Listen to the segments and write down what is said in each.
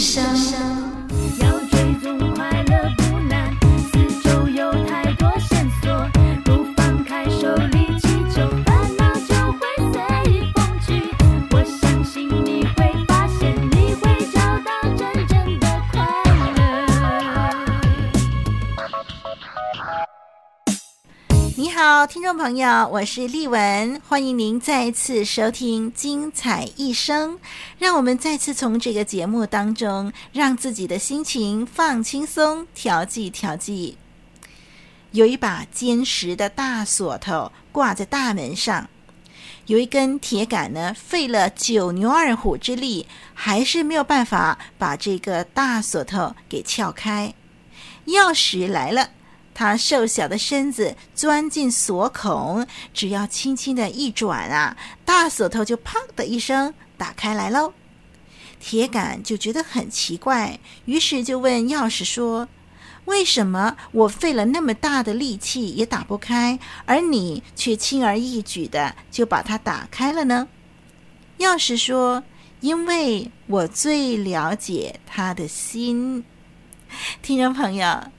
生。朋友，我是丽文，欢迎您再次收听《精彩一生》。让我们再次从这个节目当中，让自己的心情放轻松，调剂调剂。有一把坚实的大锁头挂在大门上，有一根铁杆呢，费了九牛二虎之力，还是没有办法把这个大锁头给撬开。钥匙来了。他瘦小的身子钻进锁孔，只要轻轻的一转啊，大锁头就砰的一声打开来喽。铁杆就觉得很奇怪，于是就问钥匙说：“为什么我费了那么大的力气也打不开，而你却轻而易举的就把它打开了呢？”钥匙说：“因为我最了解他的心。”听众朋友。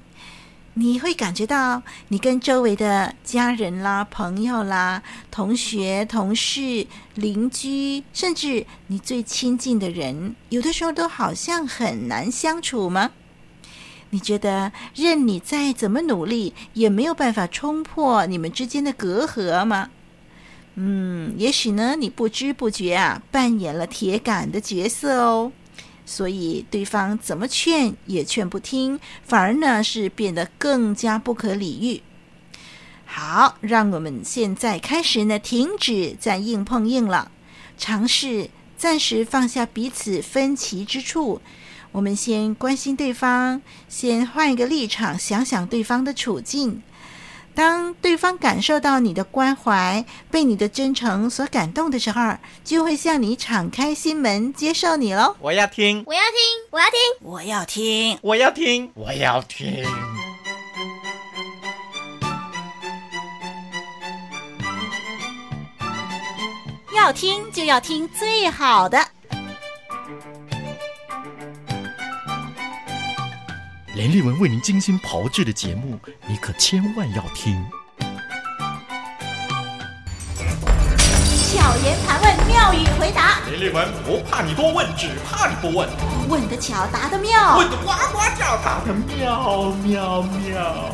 你会感觉到，你跟周围的家人啦、朋友啦、同学、同事、邻居，甚至你最亲近的人，有的时候都好像很难相处吗？你觉得，任你再怎么努力，也没有办法冲破你们之间的隔阂吗？嗯，也许呢，你不知不觉啊，扮演了铁杆的角色哦。所以对方怎么劝也劝不听，反而呢是变得更加不可理喻。好，让我们现在开始呢，停止再硬碰硬了，尝试暂时放下彼此分歧之处。我们先关心对方，先换一个立场，想想对方的处境。当对方感受到你的关怀，被你的真诚所感动的时候，就会向你敞开心门，接受你喽。我要听，我要听，我要听，我要听，我要听，我要听。要听就要听最好的。连丽文为您精心炮制的节目，你可千万要听。巧言盘问，妙语回答。连丽文不怕你多问，只怕你不问。问得巧，答得妙。问得呱呱叫，答得妙妙妙。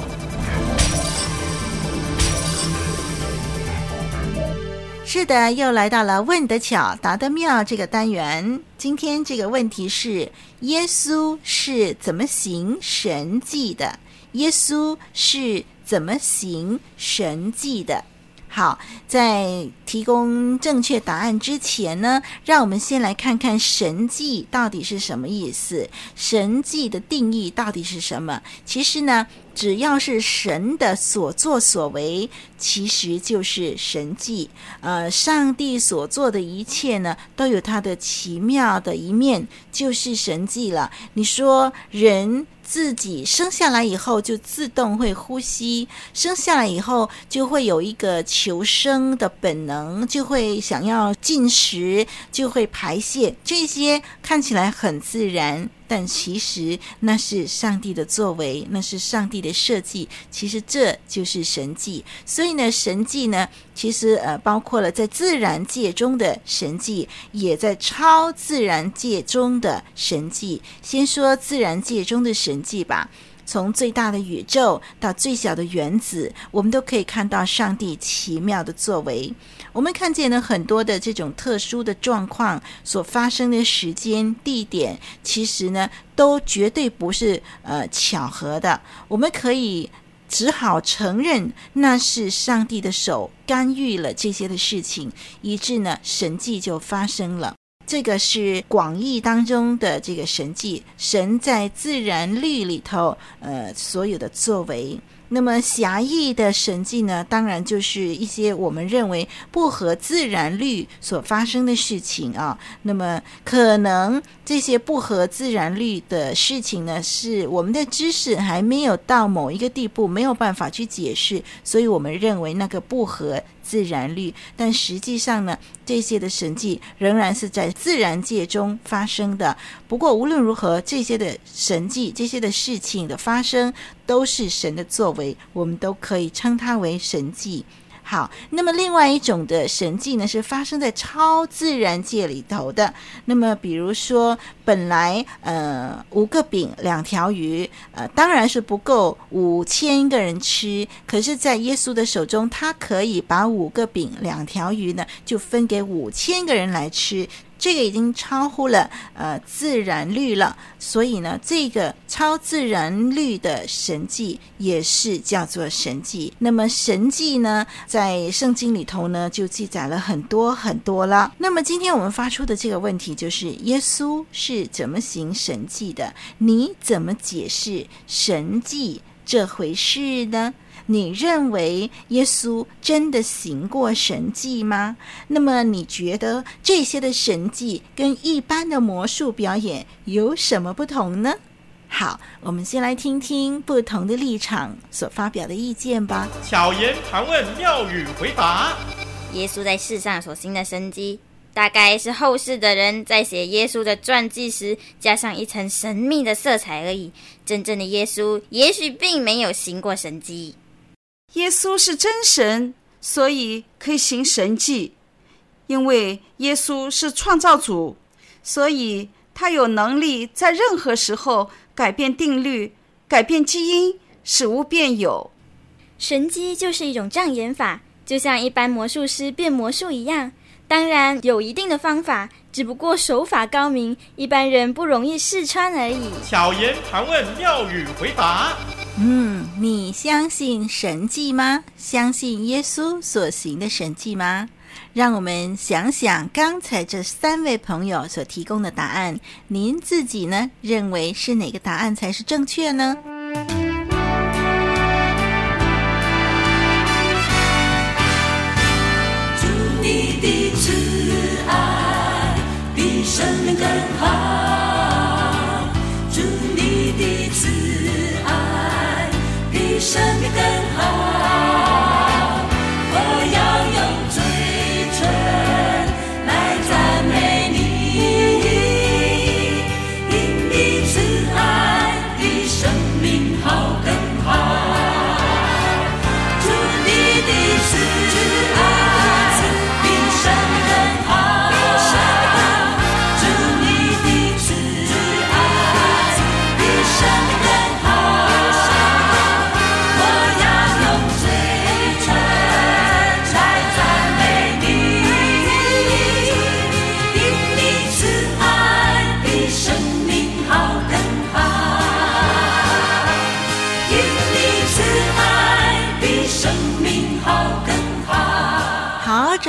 是的，又来到了问得巧，答得妙这个单元。今天这个问题是：耶稣是怎么行神迹的？耶稣是怎么行神迹的？好，在提供正确答案之前呢，让我们先来看看神迹到底是什么意思。神迹的定义到底是什么？其实呢，只要是神的所作所为，其实就是神迹。呃，上帝所做的一切呢，都有他的奇妙的一面，就是神迹了。你说人。自己生下来以后就自动会呼吸，生下来以后就会有一个求生的本能，就会想要进食，就会排泄，这些看起来很自然。但其实那是上帝的作为，那是上帝的设计。其实这就是神迹。所以呢，神迹呢，其实呃，包括了在自然界中的神迹，也在超自然界中的神迹。先说自然界中的神迹吧。从最大的宇宙到最小的原子，我们都可以看到上帝奇妙的作为。我们看见了很多的这种特殊的状况所发生的时间、地点，其实呢，都绝对不是呃巧合的。我们可以只好承认，那是上帝的手干预了这些的事情，以致呢，神迹就发生了。这个是广义当中的这个神迹，神在自然律里头，呃，所有的作为。那么狭义的神迹呢，当然就是一些我们认为不合自然律所发生的事情啊。那么可能这些不合自然律的事情呢，是我们的知识还没有到某一个地步，没有办法去解释，所以我们认为那个不合自然律。但实际上呢，这些的神迹仍然是在自然界中发生的。不过无论如何，这些的神迹，这些的事情的发生，都是神的作为，我们都可以称它为神迹。好，那么另外一种的神迹呢，是发生在超自然界里头的。那么比如说，本来呃五个饼两条鱼，呃当然是不够五千个人吃，可是，在耶稣的手中，他可以把五个饼两条鱼呢，就分给五千个人来吃。这个已经超乎了呃自然律了，所以呢，这个超自然律的神迹也是叫做神迹。那么神迹呢，在圣经里头呢，就记载了很多很多了。那么今天我们发出的这个问题就是：耶稣是怎么行神迹的？你怎么解释神迹这回事呢？你认为耶稣真的行过神迹吗？那么你觉得这些的神迹跟一般的魔术表演有什么不同呢？好，我们先来听听不同的立场所发表的意见吧。巧言盘问，妙语回答。耶稣在世上所行的神迹，大概是后世的人在写耶稣的传记时加上一层神秘的色彩而已。真正的耶稣也许并没有行过神迹。耶稣是真神，所以可以行神迹。因为耶稣是创造主，所以他有能力在任何时候改变定律、改变基因，使无变有。神迹就是一种障眼法，就像一般魔术师变魔术一样。当然有一定的方法，只不过手法高明，一般人不容易试穿而已。巧言盘问，妙语回答。嗯，你相信神迹吗？相信耶稣所行的神迹吗？让我们想想刚才这三位朋友所提供的答案，您自己呢，认为是哪个答案才是正确呢？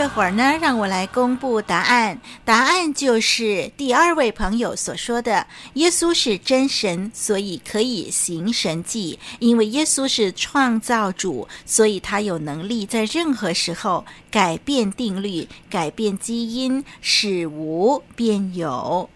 一会儿呢，让我来公布答案。答案就是第二位朋友所说的：耶稣是真神，所以可以行神迹。因为耶稣是创造主，所以他有能力在任何时候改变定律、改变基因，使无变有。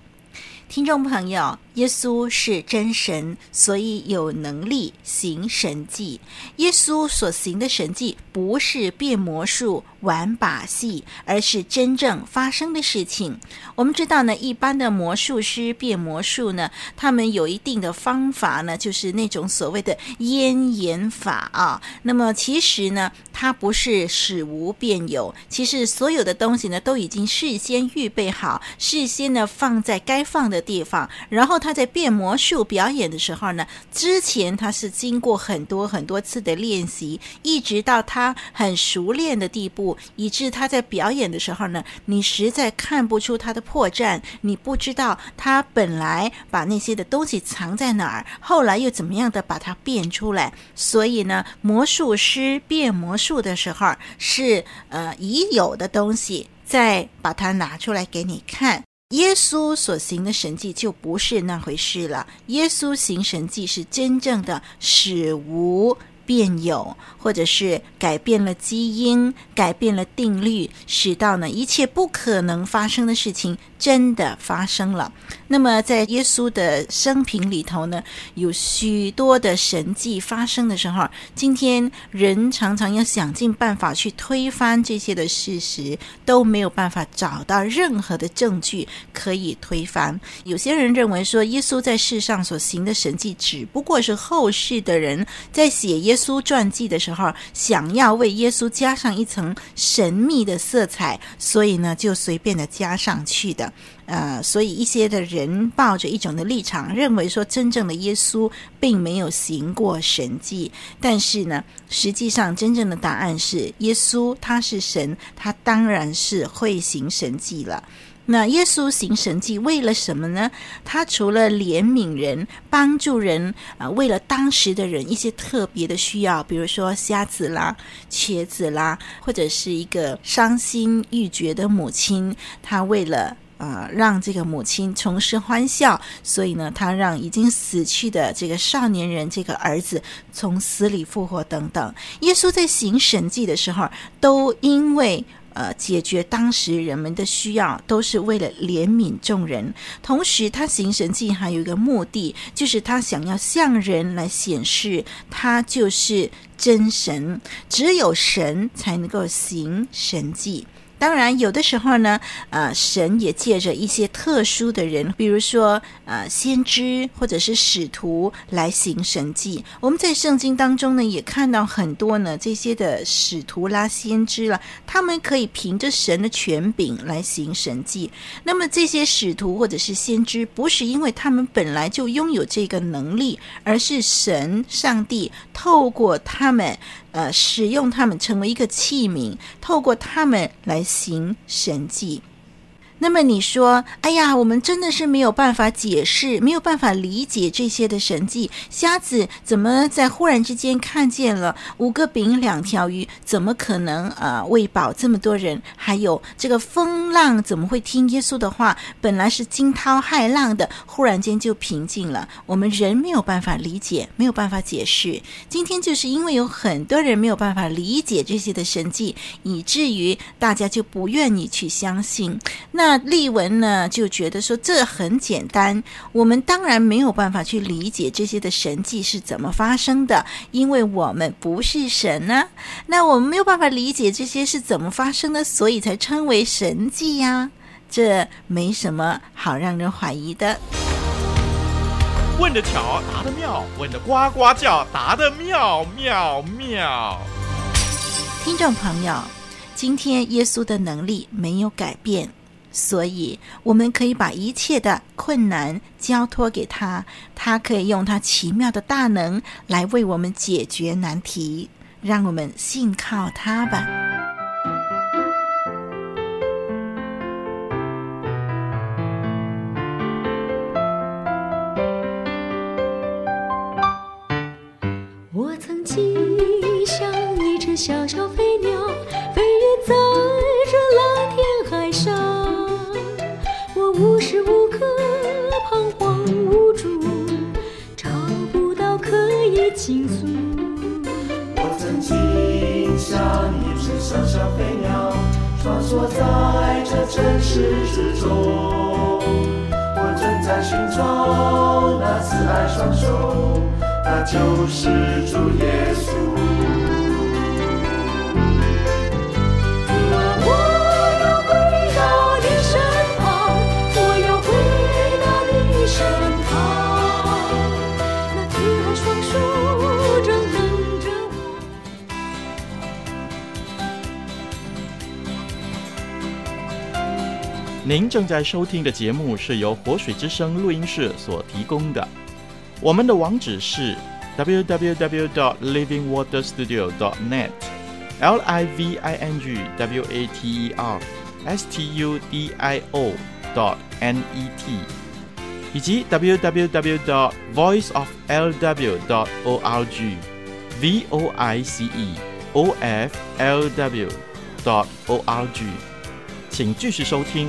听众朋友，耶稣是真神，所以有能力行神迹。耶稣所行的神迹不是变魔术、玩把戏，而是真正发生的事情。我们知道呢，一般的魔术师变魔术呢，他们有一定的方法呢，就是那种所谓的掩眼法啊。那么其实呢，它不是使无变有，其实所有的东西呢，都已经事先预备好，事先呢放在该放的地方，然后他在变魔术表演的时候呢，之前他是经过很多很多次的练习，一直到他很熟练的地步，以致他在表演的时候呢，你实在看不出他的破绽，你不知道他本来把那些的东西藏在哪儿，后来又怎么样的把它变出来。所以呢，魔术师变魔术的时候是呃已有的东西，再把它拿出来给你看。耶稣所行的神迹就不是那回事了。耶稣行神迹是真正的使无变有，或者是改变了基因，改变了定律，使到呢一切不可能发生的事情真的发生了。那么在耶稣的生平里头呢，有许多的神迹发生的时候，今天人常常要想尽办法去推翻这些的事实，都没有办法找到任何的证据可以推翻。有些人认为说，耶稣在世上所行的神迹，只不过是后世的人在写耶耶稣传记的时候，想要为耶稣加上一层神秘的色彩，所以呢，就随便的加上去的。呃，所以一些的人抱着一种的立场，认为说真正的耶稣并没有行过神迹。但是呢，实际上真正的答案是，耶稣他是神，他当然是会行神迹了。那耶稣行神迹为了什么呢？他除了怜悯人、帮助人啊、为了当时的人一些特别的需要，比如说瞎子啦、瘸子啦，或者是一个伤心欲绝的母亲，他为了。啊、让这个母亲重拾欢笑，所以呢，他让已经死去的这个少年人，这个儿子从死里复活等等。耶稣在行神迹的时候，都因为呃解决当时人们的需要，都是为了怜悯众人。同时，他行神迹还有一个目的，就是他想要向人来显示，他就是真神，只有神才能够行神迹。当然，有的时候呢，呃，神也借着一些特殊的人，比如说呃，先知或者是使徒来行神迹。我们在圣经当中呢，也看到很多呢这些的使徒啦、先知啦，他们可以凭着神的权柄来行神迹。那么这些使徒或者是先知，不是因为他们本来就拥有这个能力，而是神上帝透过他们。呃，使用他们成为一个器皿，透过他们来行神迹。那么你说，哎呀，我们真的是没有办法解释，没有办法理解这些的神迹。瞎子怎么在忽然之间看见了五个饼两条鱼？怎么可能啊喂饱这么多人？还有这个风浪怎么会听耶稣的话？本来是惊涛骇浪的，忽然间就平静了。我们人没有办法理解，没有办法解释。今天就是因为有很多人没有办法理解这些的神迹，以至于大家就不愿意去相信。那。那丽文呢，就觉得说，这很简单，我们当然没有办法去理解这些的神迹是怎么发生的，因为我们不是神呢、啊。那我们没有办法理解这些是怎么发生的，所以才称为神迹呀。这没什么好让人怀疑的。问得巧，答得妙；问得呱呱叫，答得妙妙妙。听众朋友，今天耶稣的能力没有改变。所以，我们可以把一切的困难交托给他，他可以用他奇妙的大能来为我们解决难题，让我们信靠他吧。我曾经像一只小小飞鸟，飞越在穿梭在这城市之中。我正在寻找那慈爱双手，那就是主您正在收听的节目是由活水之声录音室所提供的。我们的网址是 www.dot.livingwaterstudio.dot.net，l i v i n g w a t e r s t u d i o dot n e t，以及 www.dot.voiceoflw.dot.org，v o i c e o f l w dot o r g，请继续收听。